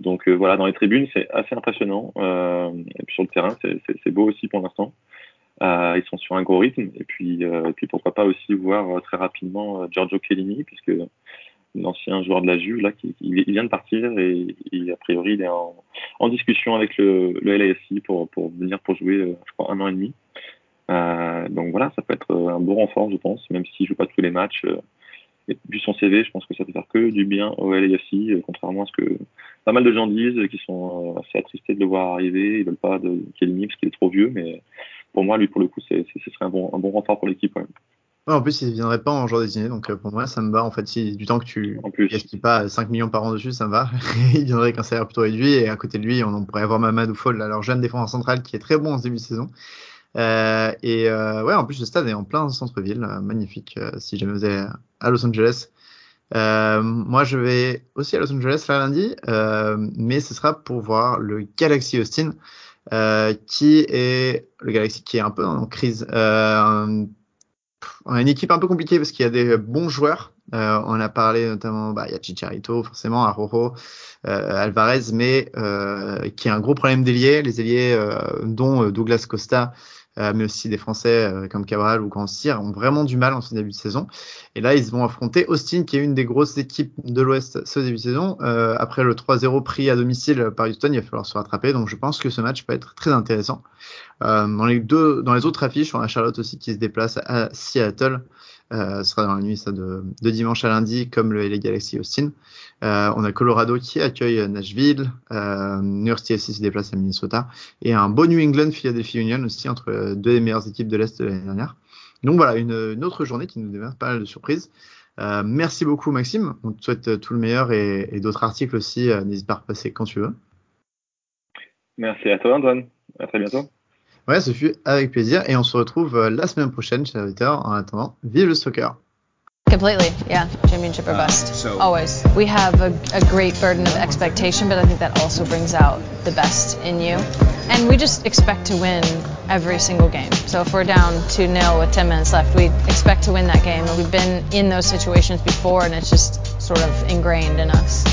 Donc euh, voilà, dans les tribunes, c'est assez impressionnant. Euh, et puis sur le terrain, c'est beau aussi pour l'instant. Euh, ils sont sur un gros rythme. Et puis, euh, et puis pourquoi pas aussi voir euh, très rapidement Giorgio Chiellini, puisque l'ancien joueur de la Juve, là, qui, il, vient de partir et, a priori il est en, discussion avec le, le LAFC pour, venir pour jouer, je crois, un an et demi. Euh, donc voilà, ça peut être un bon renfort, je pense, même s'il joue pas tous les matchs. Vu son CV, je pense que ça peut faire que du bien au LAFC, contrairement à ce que pas mal de gens disent, qui sont euh, assez attristés de le voir arriver. Ils veulent pas de Kelly parce qu'il est trop vieux, mais pour moi, lui, pour le coup, ce serait un bon, renfort pour l'équipe. En plus, il ne viendrait pas en joueur désigné, donc euh, pour moi, ça me va. En fait, si du temps que tu gaspilles pas 5 millions par an dessus, ça me va. <laughs> il viendrait avec un salaire plutôt réduit, et à côté de lui, on pourrait avoir Mamadou Fall, alors jeune défenseur central qui est très bon en début de saison. Euh, et euh, ouais, en plus, le stade est en plein centre-ville, euh, magnifique. si jamais vous allez à Los Angeles, euh, moi, je vais aussi à Los Angeles là lundi, euh, mais ce sera pour voir le Galaxy Austin, euh, qui est le Galaxy qui est un peu en crise. Euh, on a une équipe un peu compliquée parce qu'il y a des bons joueurs. on a parlé notamment, bah, il y a Chicharito, forcément, Arojo, Alvarez, mais qui a un gros problème d'ailier. Les ailiers, dont Douglas Costa, euh, mais aussi des Français euh, comme Cabral ou Grand ont vraiment du mal en ce début de saison. Et là, ils vont affronter Austin, qui est une des grosses équipes de l'Ouest ce début de saison. Euh, après le 3-0 pris à domicile par Houston, il va falloir se rattraper. Donc, je pense que ce match peut être très intéressant. dans les deux, dans les autres affiches, on a Charlotte aussi qui se déplace à Seattle. Euh, ce sera dans la nuit ça de, dimanche à lundi comme le LA Galaxy Austin. Euh, on a Colorado qui accueille Nashville, euh, New York FC se déplace à Minnesota et un beau New England Philadelphia Union aussi entre deux des meilleures équipes de l'Est de l'année dernière. Donc voilà, une, autre journée qui nous démarre pas mal de surprises. Merci beaucoup Maxime, on te souhaite tout le meilleur et, d'autres articles aussi, n'hésite pas à repasser quand tu veux. Merci à toi Antoine, à très bientôt. Ouais, ce fut avec plaisir et on se retrouve euh, la semaine prochaine, chers auditeurs. En attendant, vive le soccer! Completely, yeah. Championship or Uh, bust. so- Always. We have a, a great burden of expectation, but I think that also brings out the best in you. And we just expect to win every single game. So if we're down 2 0 with 10 minutes left, we expect to win that game. And we've been in those situations before, and it's just sort of ingrained in us.